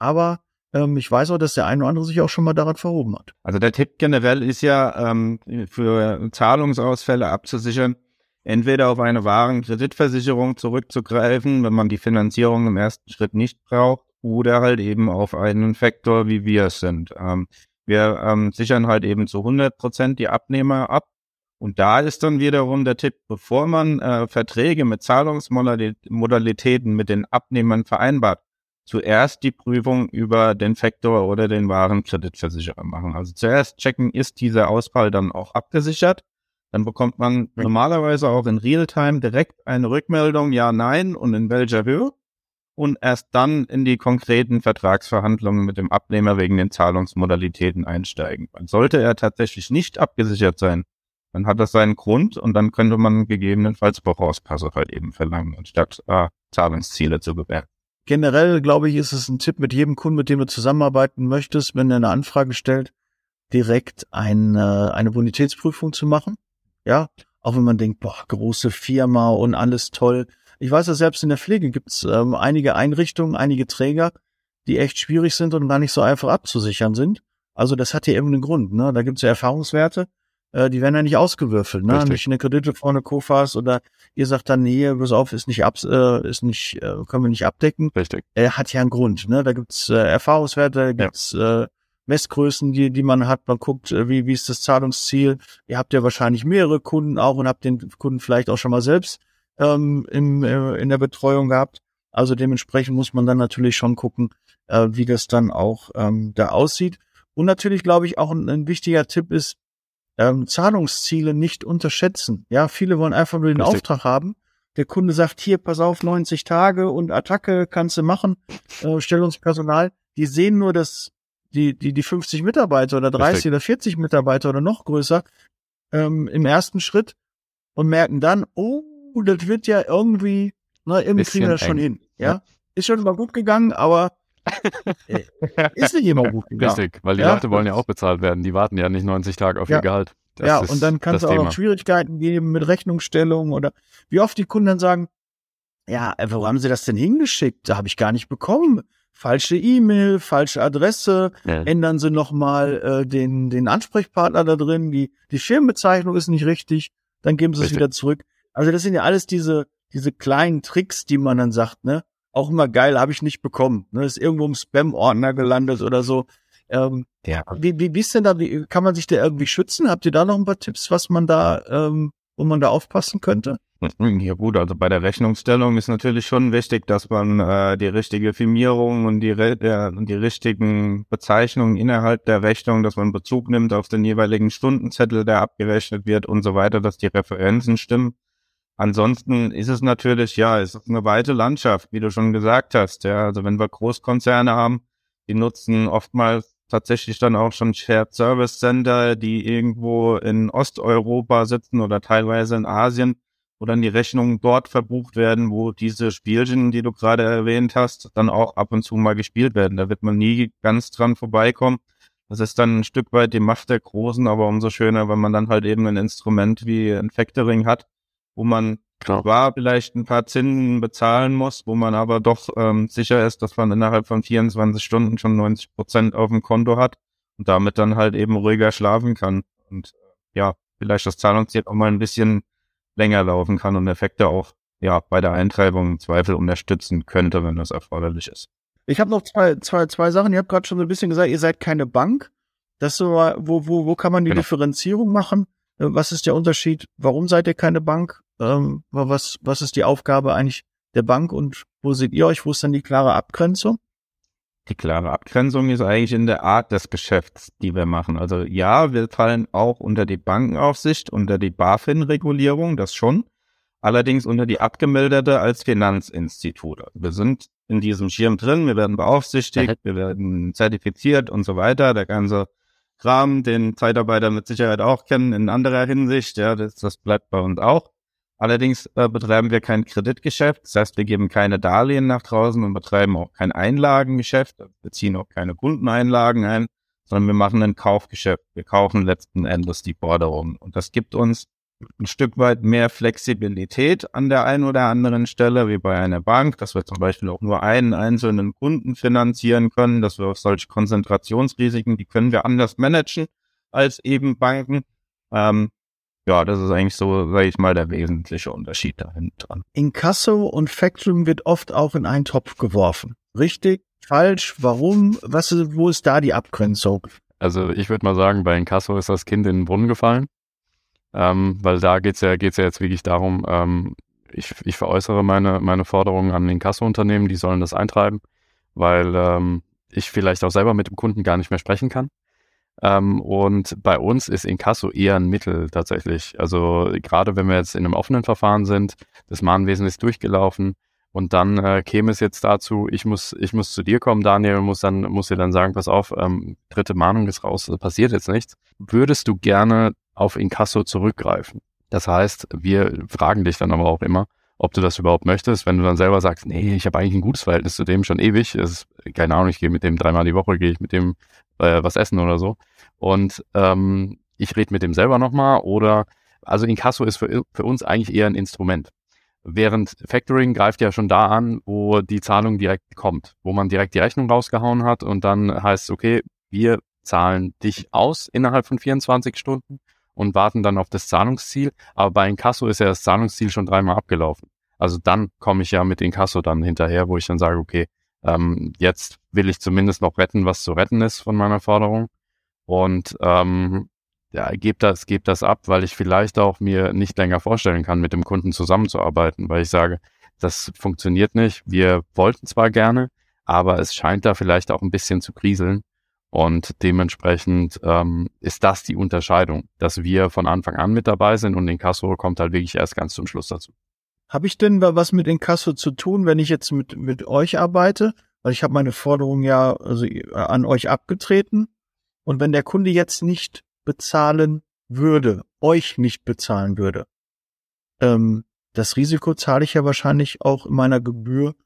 Aber ähm, ich weiß auch, dass der eine oder andere sich auch schon mal daran verhoben hat. Also der Tipp generell ist ja, ähm, für Zahlungsausfälle abzusichern, entweder auf eine Warenkreditversicherung zurückzugreifen, wenn man die Finanzierung im ersten Schritt nicht braucht, oder halt eben auf einen Faktor, wie wir es sind. Ähm, wir ähm, sichern halt eben zu 100 Prozent die Abnehmer ab und da ist dann wiederum der Tipp, bevor man äh, Verträge mit Zahlungsmodalitäten mit den Abnehmern vereinbart, zuerst die Prüfung über den Faktor oder den Warenkreditversicherer machen. Also zuerst checken, ist dieser Ausfall dann auch abgesichert. Dann bekommt man normalerweise auch in Realtime direkt eine Rückmeldung, ja, nein und in welcher Höhe. Und erst dann in die konkreten Vertragsverhandlungen mit dem Abnehmer wegen den Zahlungsmodalitäten einsteigen. sollte er tatsächlich nicht abgesichert sein, dann hat das seinen Grund und dann könnte man gegebenenfalls Vorauspasse halt eben verlangen, anstatt äh, Zahlungsziele zu gewähren. Generell, glaube ich, ist es ein Tipp mit jedem Kunden, mit dem du zusammenarbeiten möchtest, wenn er eine Anfrage stellt, direkt eine, eine Bonitätsprüfung zu machen. Ja, auch wenn man denkt, boah, große Firma und alles toll. Ich weiß ja selbst in der Pflege gibt's ähm, einige Einrichtungen, einige Träger, die echt schwierig sind und gar nicht so einfach abzusichern sind. Also das hat ja irgendeinen Grund. Ne? Da gibt's ja Erfahrungswerte, äh, die werden ja nicht ausgewürfelt. Ne? Nicht eine Kredite vorne Kofas oder ihr sagt dann, nee, pass auf, ist nicht ab, äh, ist nicht, äh, können wir nicht abdecken. Richtig. Er hat ja einen Grund. Ne? Da gibt's äh, Erfahrungswerte, da gibt's ja. äh, Messgrößen, die, die man hat. Man guckt, wie, wie ist das Zahlungsziel. Ihr habt ja wahrscheinlich mehrere Kunden auch und habt den Kunden vielleicht auch schon mal selbst ähm, im, äh, in der Betreuung gehabt. Also dementsprechend muss man dann natürlich schon gucken, äh, wie das dann auch ähm, da aussieht. Und natürlich, glaube ich, auch ein, ein wichtiger Tipp ist, ähm, Zahlungsziele nicht unterschätzen. Ja, viele wollen einfach nur den Richtig. Auftrag haben. Der Kunde sagt, hier, pass auf, 90 Tage und Attacke kannst du machen, äh, stell uns Personal. Die sehen nur das die, die, die 50 Mitarbeiter oder 30 Richtig. oder 40 Mitarbeiter oder noch größer ähm, im ersten Schritt und merken dann, oh, das wird ja irgendwie, na, irgendwie kriegen wir das schon hin. Ja? ja? Ist schon immer gut gegangen, aber ist nicht immer gut gegangen. Richtig, weil die ja? Leute wollen ja auch bezahlt werden. Die warten ja nicht 90 Tage auf ja. ihr Gehalt. Das ja, und dann kann es auch noch Schwierigkeiten geben mit Rechnungsstellung oder wie oft die Kunden dann sagen, ja, wo haben sie das denn hingeschickt? Da habe ich gar nicht bekommen falsche E-Mail, falsche Adresse, ja. ändern Sie nochmal äh, den, den Ansprechpartner da drin, die, die Firmenbezeichnung ist nicht richtig, dann geben Sie es wieder zurück. Also das sind ja alles diese, diese kleinen Tricks, die man dann sagt, ne? Auch immer geil, habe ich nicht bekommen. Ne? Ist irgendwo im Spam-Ordner gelandet oder so. Ähm, ja. Wie, wie, wie ist denn da, wie, kann man sich da irgendwie schützen? Habt ihr da noch ein paar Tipps, was man da, ähm, wo man da aufpassen könnte? Ja gut, also bei der Rechnungsstellung ist natürlich schon wichtig, dass man äh, die richtige Firmierung und die, äh, die richtigen Bezeichnungen innerhalb der Rechnung, dass man Bezug nimmt auf den jeweiligen Stundenzettel, der abgerechnet wird und so weiter, dass die Referenzen stimmen. Ansonsten ist es natürlich, ja, es ist eine weite Landschaft, wie du schon gesagt hast. Ja, also wenn wir Großkonzerne haben, die nutzen oftmals tatsächlich dann auch schon Shared Service Center, die irgendwo in Osteuropa sitzen oder teilweise in Asien wo dann die Rechnungen dort verbucht werden, wo diese Spielchen, die du gerade erwähnt hast, dann auch ab und zu mal gespielt werden. Da wird man nie ganz dran vorbeikommen. Das ist dann ein Stück weit die Macht der Großen, aber umso schöner, wenn man dann halt eben ein Instrument wie ein Factoring hat, wo man Klar. zwar vielleicht ein paar Zinsen bezahlen muss, wo man aber doch ähm, sicher ist, dass man innerhalb von 24 Stunden schon 90 Prozent auf dem Konto hat und damit dann halt eben ruhiger schlafen kann. Und ja, vielleicht das Zahlungsziel auch mal ein bisschen länger laufen kann und Effekte auch ja bei der Eintreibung im Zweifel unterstützen könnte, wenn das erforderlich ist. Ich habe noch zwei, zwei, zwei Sachen. Ihr habt gerade schon so ein bisschen gesagt, ihr seid keine Bank. Das so, wo, wo, wo kann man die genau. Differenzierung machen? Äh, was ist der Unterschied? Warum seid ihr keine Bank? Ähm, was, was ist die Aufgabe eigentlich der Bank und wo seht ihr euch? Wo ist dann die klare Abgrenzung? Die klare Abgrenzung ist eigentlich in der Art des Geschäfts, die wir machen. Also ja, wir fallen auch unter die Bankenaufsicht, unter die BaFin-Regulierung, das schon. Allerdings unter die abgemeldete als Finanzinstitut. Also wir sind in diesem Schirm drin, wir werden beaufsichtigt, wir werden zertifiziert und so weiter. Der ganze Kram, den Zeitarbeiter mit Sicherheit auch kennen in anderer Hinsicht, ja, das, das bleibt bei uns auch. Allerdings äh, betreiben wir kein Kreditgeschäft, das heißt, wir geben keine Darlehen nach draußen und betreiben auch kein Einlagengeschäft, wir ziehen auch keine Kundeneinlagen ein, sondern wir machen ein Kaufgeschäft. Wir kaufen letzten Endes die Forderungen. Und das gibt uns ein Stück weit mehr Flexibilität an der einen oder anderen Stelle, wie bei einer Bank, dass wir zum Beispiel auch nur einen einzelnen Kunden finanzieren können, dass wir auf solche Konzentrationsrisiken, die können wir anders managen als eben Banken. Ähm, ja, das ist eigentlich so, sage ich mal, der wesentliche Unterschied dahinter. Inkasso und Factoring wird oft auch in einen Topf geworfen. Richtig? Falsch? Warum? Was, wo ist da die Abgrenzung? Also ich würde mal sagen, bei Inkasso ist das Kind in den Brunnen gefallen. Ähm, weil da geht's ja, geht's ja jetzt wirklich darum, ähm, ich, ich veräußere meine, meine Forderungen an Inkasso-Unternehmen, die sollen das eintreiben, weil ähm, ich vielleicht auch selber mit dem Kunden gar nicht mehr sprechen kann. Ähm, und bei uns ist Inkasso eher ein Mittel tatsächlich. Also gerade wenn wir jetzt in einem offenen Verfahren sind, das Mahnwesen ist durchgelaufen Und dann äh, käme es jetzt dazu, ich muss, ich muss zu dir kommen, Daniel, muss dann, muss dir dann sagen, pass auf, ähm, dritte Mahnung ist raus, passiert jetzt nichts. Würdest du gerne auf Inkasso zurückgreifen? Das heißt, wir fragen dich dann aber auch immer, ob du das überhaupt möchtest. Wenn du dann selber sagst, nee, ich habe eigentlich ein gutes Verhältnis zu dem schon ewig, ist, keine Ahnung, ich gehe mit dem dreimal die Woche, gehe ich mit dem äh, was essen oder so. Und ähm, ich rede mit dem selber nochmal oder also Inkasso ist für, für uns eigentlich eher ein Instrument. Während Factoring greift ja schon da an, wo die Zahlung direkt kommt, wo man direkt die Rechnung rausgehauen hat und dann heißt, okay, wir zahlen dich aus innerhalb von 24 Stunden und warten dann auf das Zahlungsziel. Aber bei Inkasso ist ja das Zahlungsziel schon dreimal abgelaufen. Also dann komme ich ja mit Inkasso dann hinterher, wo ich dann sage, okay, ähm, jetzt will ich zumindest noch retten, was zu retten ist von meiner Forderung. Und ähm, ja, gebt das, gebt das ab, weil ich vielleicht auch mir nicht länger vorstellen kann, mit dem Kunden zusammenzuarbeiten, weil ich sage, das funktioniert nicht. Wir wollten zwar gerne, aber es scheint da vielleicht auch ein bisschen zu kriseln. Und dementsprechend ähm, ist das die Unterscheidung, dass wir von Anfang an mit dabei sind und Inkasso kommt halt wirklich erst ganz zum Schluss dazu. Habe ich denn was mit Inkasso zu tun, wenn ich jetzt mit, mit euch arbeite? Weil ich habe meine Forderung ja also an euch abgetreten. Und wenn der Kunde jetzt nicht bezahlen würde, euch nicht bezahlen würde, ähm, das Risiko zahle ich ja wahrscheinlich auch in meiner Gebühr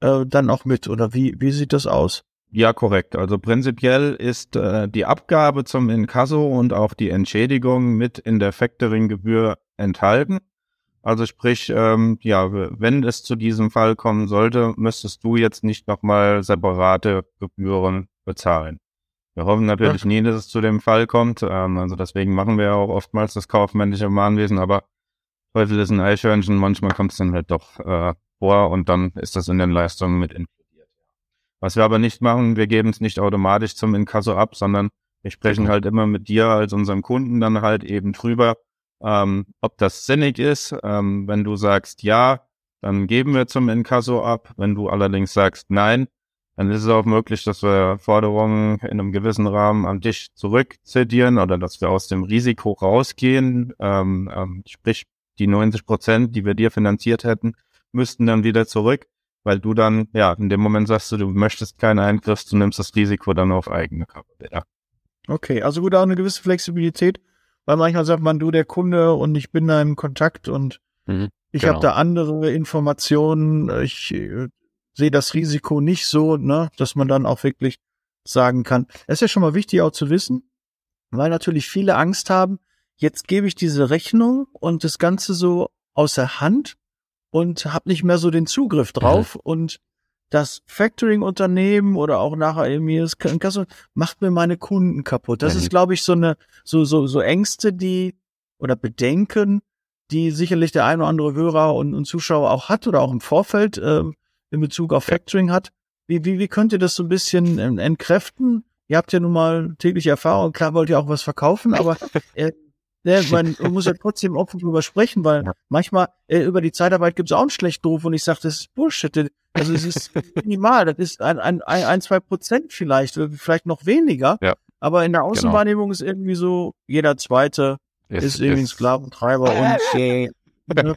äh, dann auch mit. Oder wie, wie sieht das aus? Ja, korrekt. Also prinzipiell ist äh, die Abgabe zum Inkasso und auch die Entschädigung mit in der Factoring-Gebühr enthalten. Also sprich, ähm, ja, wenn es zu diesem Fall kommen sollte, müsstest du jetzt nicht nochmal separate Gebühren bezahlen. Wir hoffen natürlich ja. nie, dass es zu dem Fall kommt. Ähm, also deswegen machen wir ja auch oftmals das kaufmännische Mahnwesen, aber Teufel ist ein Eichhörnchen, manchmal kommt es dann halt doch äh, vor und dann ist das in den Leistungen mit inkludiert. Was wir aber nicht machen, wir geben es nicht automatisch zum Inkasso ab, sondern wir sprechen halt immer mit dir als unserem Kunden dann halt eben drüber, ähm, ob das sinnig ist. Ähm, wenn du sagst ja, dann geben wir zum Inkasso ab. Wenn du allerdings sagst nein, dann ist es auch möglich, dass wir Forderungen in einem gewissen Rahmen an dich zurückzedieren oder dass wir aus dem Risiko rausgehen. Ähm, ähm, sprich, die 90 Prozent, die wir dir finanziert hätten, müssten dann wieder zurück, weil du dann, ja, in dem Moment sagst du, du möchtest keinen Eingriff, du nimmst das Risiko dann auf eigene Kappe wieder. Okay, also gut, auch eine gewisse Flexibilität, weil manchmal sagt man, du der Kunde und ich bin da im Kontakt und mhm, ich genau. habe da andere Informationen, ich äh, sehe das Risiko nicht so, ne, dass man dann auch wirklich sagen kann. Es ist ja schon mal wichtig auch zu wissen, weil natürlich viele Angst haben, jetzt gebe ich diese Rechnung und das Ganze so außer Hand und habe nicht mehr so den Zugriff mhm. drauf mhm. und das Factoring-Unternehmen oder auch nachher irgendwie das Kasse macht mir meine Kunden kaputt. Das mhm. ist, glaube ich, so eine, so, so, so Ängste, die oder Bedenken, die sicherlich der ein oder andere Hörer und, und Zuschauer auch hat oder auch im Vorfeld ähm, in Bezug auf Factoring hat. Wie, wie, wie könnt ihr das so ein bisschen entkräften? Ihr habt ja nun mal tägliche Erfahrung, klar wollt ihr auch was verkaufen, aber äh, äh, man muss ja trotzdem offen drüber sprechen, weil ja. manchmal äh, über die Zeitarbeit gibt es auch einen schlechten Ruf und ich sage, das ist Bullshit. Also es ist minimal, das ist ein, ein, ein, ein, zwei Prozent vielleicht, vielleicht noch weniger. Ja. Aber in der genau. Außenwahrnehmung genau. ist irgendwie so, jeder zweite ist, ist irgendwie ein Sklaventreiber und äh, Ne?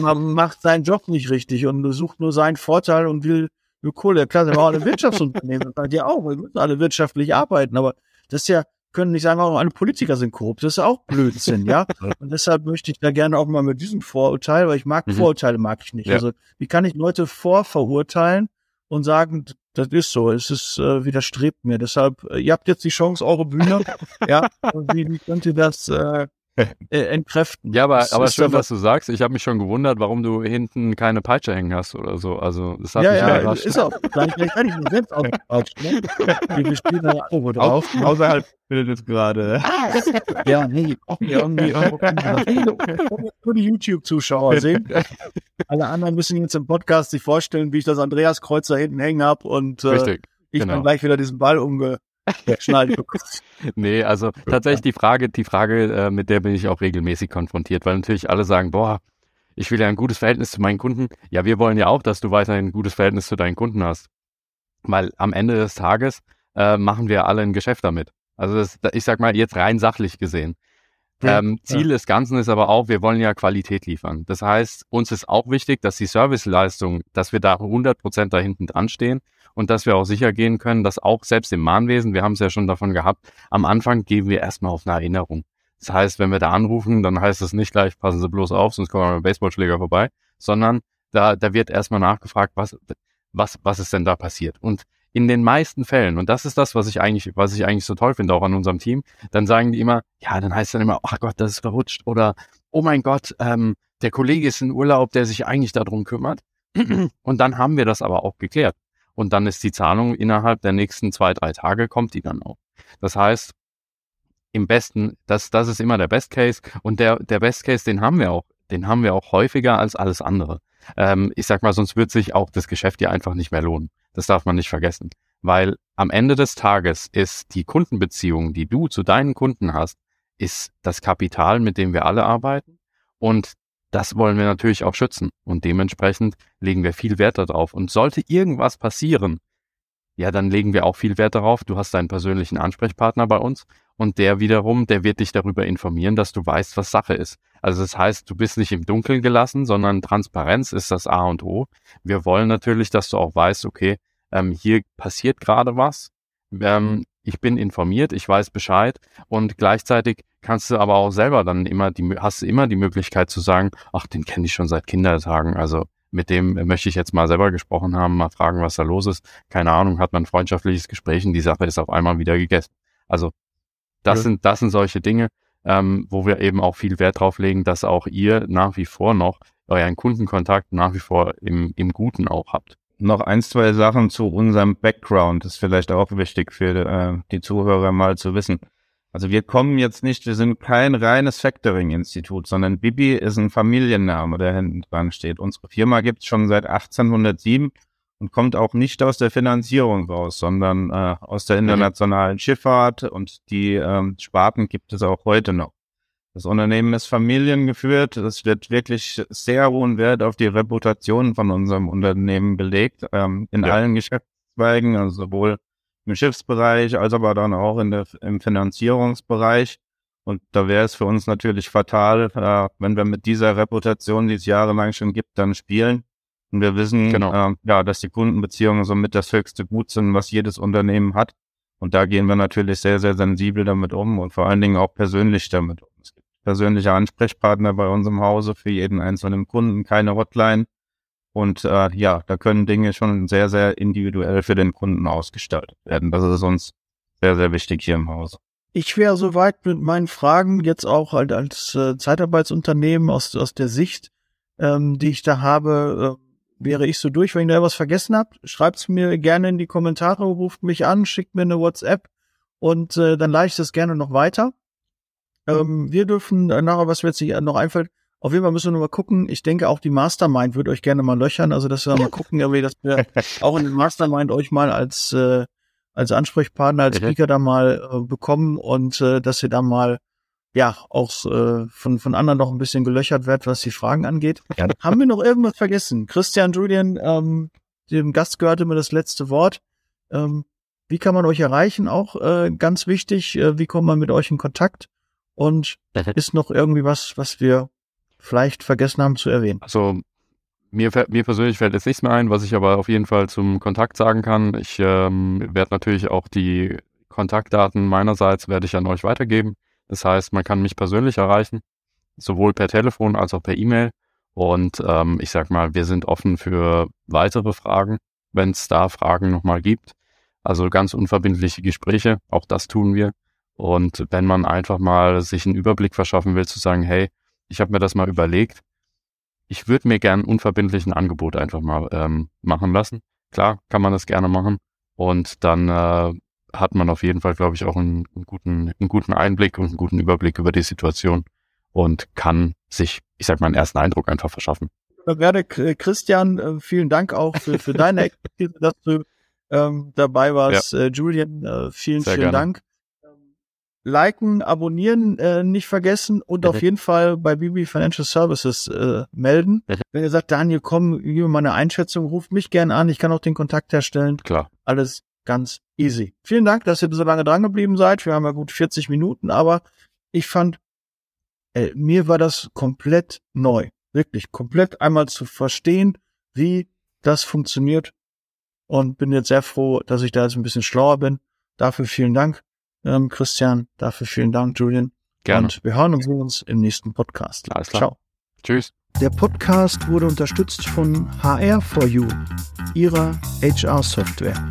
Man macht seinen Job nicht richtig und sucht nur seinen Vorteil und will nur Kohle. Klar, wir haben auch eine Wirtschaftsunternehmen, das ja auch, wir müssen alle wirtschaftlich arbeiten, aber das ist ja, können nicht sagen, auch alle Politiker sind korrupt. Das ist auch Blödsinn, ja. Und deshalb möchte ich da gerne auch mal mit diesem Vorurteil, weil ich mag mhm. Vorurteile, mag ich nicht. Ja. Also wie kann ich Leute vorverurteilen und sagen, das ist so, es ist äh, widerstrebt mir. Deshalb, äh, ihr habt jetzt die Chance, eure Bühne, ja. Und wie, wie könnt ihr das äh, äh, entkräften. Ja, aber, aber schön, was du sagst. Ich habe mich schon gewundert, warum du hinten keine Peitsche hängen hast oder so. Also das hat ja, mich ja, überrascht. ist auch. Vielleicht, kann ich mir selbst Peitsche, ne? Wir spielen da irgendwo drauf. Au, außerhalb findet es gerade. ja, nee, irgendwie nur die YouTube-Zuschauer sehen. Alle anderen müssen jetzt im Podcast sich vorstellen, wie ich das Andreas Kreuzer hinten hängen hab und äh, Richtig, ich genau. dann gleich wieder diesen Ball umge Schnall nee, also tatsächlich die Frage, die Frage, äh, mit der bin ich auch regelmäßig konfrontiert, weil natürlich alle sagen, boah, ich will ja ein gutes Verhältnis zu meinen Kunden. Ja, wir wollen ja auch, dass du weiterhin ein gutes Verhältnis zu deinen Kunden hast. Weil am Ende des Tages äh, machen wir alle ein Geschäft damit. Also das, ich sag mal jetzt rein sachlich gesehen. Ähm, Ziel ja. des Ganzen ist aber auch, wir wollen ja Qualität liefern. Das heißt, uns ist auch wichtig, dass die Serviceleistung, dass wir da 100 Prozent da hinten dran stehen und dass wir auch sicher gehen können, dass auch selbst im Mahnwesen, wir haben es ja schon davon gehabt, am Anfang geben wir erstmal auf eine Erinnerung. Das heißt, wenn wir da anrufen, dann heißt es nicht gleich, passen Sie bloß auf, sonst kommen wir mit dem Baseballschläger vorbei, sondern da, da wird erstmal nachgefragt, was, was, was ist denn da passiert? Und in den meisten Fällen, und das ist das, was ich eigentlich, was ich eigentlich so toll finde, auch an unserem Team, dann sagen die immer, ja, dann heißt dann immer, ach Gott, das ist verrutscht oder oh mein Gott, ähm, der Kollege ist in Urlaub, der sich eigentlich darum kümmert. Und dann haben wir das aber auch geklärt. Und dann ist die Zahlung innerhalb der nächsten zwei, drei Tage kommt die dann auch. Das heißt, im besten, das, das ist immer der Best Case und der, der Best Case, den haben wir auch, den haben wir auch häufiger als alles andere. Ähm, ich sag mal, sonst wird sich auch das Geschäft ja einfach nicht mehr lohnen. Das darf man nicht vergessen. Weil am Ende des Tages ist die Kundenbeziehung, die du zu deinen Kunden hast, ist das Kapital, mit dem wir alle arbeiten. Und das wollen wir natürlich auch schützen. Und dementsprechend legen wir viel Wert darauf. Und sollte irgendwas passieren, ja, dann legen wir auch viel Wert darauf. Du hast deinen persönlichen Ansprechpartner bei uns und der wiederum, der wird dich darüber informieren, dass du weißt, was Sache ist. Also das heißt, du bist nicht im Dunkeln gelassen, sondern Transparenz ist das A und O. Wir wollen natürlich, dass du auch weißt, okay, ähm, hier passiert gerade was. Ähm, ich bin informiert, ich weiß Bescheid und gleichzeitig kannst du aber auch selber dann immer die, hast du immer die Möglichkeit zu sagen, ach, den kenne ich schon seit Kindertagen, also mit dem möchte ich jetzt mal selber gesprochen haben, mal fragen, was da los ist. Keine Ahnung, hat man ein freundschaftliches Gespräch und die Sache ist auf einmal wieder gegessen. Also das ja. sind, das sind solche Dinge, ähm, wo wir eben auch viel Wert drauf legen, dass auch ihr nach wie vor noch euren Kundenkontakt nach wie vor im, im Guten auch habt. Noch ein, zwei Sachen zu unserem Background ist vielleicht auch wichtig für äh, die Zuhörer mal zu wissen. Also wir kommen jetzt nicht, wir sind kein reines Factoring-Institut, sondern Bibi ist ein Familienname, der hinten dran steht. Unsere Firma gibt es schon seit 1807 und kommt auch nicht aus der Finanzierung raus, sondern äh, aus der mhm. internationalen. Schifffahrt und die ähm, Sparten gibt es auch heute noch. Das Unternehmen ist familiengeführt. Es wird wirklich sehr hohen Wert auf die Reputation von unserem Unternehmen belegt, ähm, in ja. allen Geschäftszweigen, also sowohl im Schiffsbereich als aber dann auch in der, im Finanzierungsbereich. Und da wäre es für uns natürlich fatal, äh, wenn wir mit dieser Reputation, die es jahrelang schon gibt, dann spielen und wir wissen, genau. äh, ja, dass die Kundenbeziehungen somit das höchste Gut sind, was jedes Unternehmen hat. Und da gehen wir natürlich sehr, sehr sensibel damit um und vor allen Dingen auch persönlich damit um. Es gibt persönliche Ansprechpartner bei uns im Hause für jeden einzelnen Kunden, keine Hotline. Und äh, ja, da können Dinge schon sehr, sehr individuell für den Kunden ausgestaltet werden. Das ist uns sehr, sehr wichtig hier im Hause. Ich wäre soweit mit meinen Fragen jetzt auch halt als äh, Zeitarbeitsunternehmen aus, aus der Sicht, ähm, die ich da habe, äh, wäre ich so durch. Wenn ihr da was vergessen habt, schreibt's mir gerne in die Kommentare, ruft mich an, schickt mir eine WhatsApp und äh, dann leite ich das gerne noch weiter. Ähm, wir dürfen äh, nachher, was mir jetzt noch einfällt, auf jeden Fall müssen wir noch mal gucken. Ich denke, auch die Mastermind würde euch gerne mal löchern. Also, dass wir mal gucken, irgendwie, dass wir auch in den Mastermind euch mal als, äh, als Ansprechpartner, als Speaker da mal äh, bekommen und äh, dass ihr da mal ja auch äh, von, von anderen noch ein bisschen gelöchert wird, was die Fragen angeht. Ja. Haben wir noch irgendwas vergessen? Christian, Julian, ähm, dem Gast gehörte mir das letzte Wort. Ähm, wie kann man euch erreichen? Auch äh, ganz wichtig, äh, wie kommt man mit euch in Kontakt? Und ist noch irgendwie was, was wir vielleicht vergessen haben zu erwähnen? Also mir, mir persönlich fällt jetzt nichts mehr ein, was ich aber auf jeden Fall zum Kontakt sagen kann. Ich ähm, werde natürlich auch die Kontaktdaten meinerseits werde ich an euch weitergeben. Das heißt, man kann mich persönlich erreichen, sowohl per Telefon als auch per E-Mail. Und ähm, ich sag mal, wir sind offen für weitere Fragen, wenn es da Fragen nochmal gibt. Also ganz unverbindliche Gespräche, auch das tun wir. Und wenn man einfach mal sich einen Überblick verschaffen will, zu sagen, hey, ich habe mir das mal überlegt, ich würde mir gern unverbindlich ein Angebot einfach mal ähm, machen lassen. Klar, kann man das gerne machen. Und dann äh, hat man auf jeden Fall, glaube ich, auch einen, einen, guten, einen guten Einblick und einen guten Überblick über die Situation und kann sich, ich sag mal, einen ersten Eindruck einfach verschaffen. Werde Christian, äh, vielen Dank auch für, für deine Expertise, dass du ähm, dabei warst. Ja. Äh, Julian, äh, vielen, Sehr vielen gerne. Dank. Liken, abonnieren äh, nicht vergessen und mhm. auf jeden Fall bei BB Financial Services äh, melden. Mhm. Wenn ihr sagt, Daniel, komm, gib mir mal eine Einschätzung, ruft mich gerne an, ich kann auch den Kontakt herstellen. Klar. Alles ganz easy. Vielen Dank, dass ihr so lange dran geblieben seid. Wir haben ja gut 40 Minuten, aber ich fand ey, mir war das komplett neu. Wirklich komplett einmal zu verstehen, wie das funktioniert. Und bin jetzt sehr froh, dass ich da jetzt ein bisschen schlauer bin. Dafür vielen Dank, ähm, Christian. Dafür vielen Dank, Julian. Gerne. Und wir hören und sehen uns im nächsten Podcast. Alles klar. Ciao. Tschüss. Der Podcast wurde unterstützt von HR4U, ihrer HR-Software.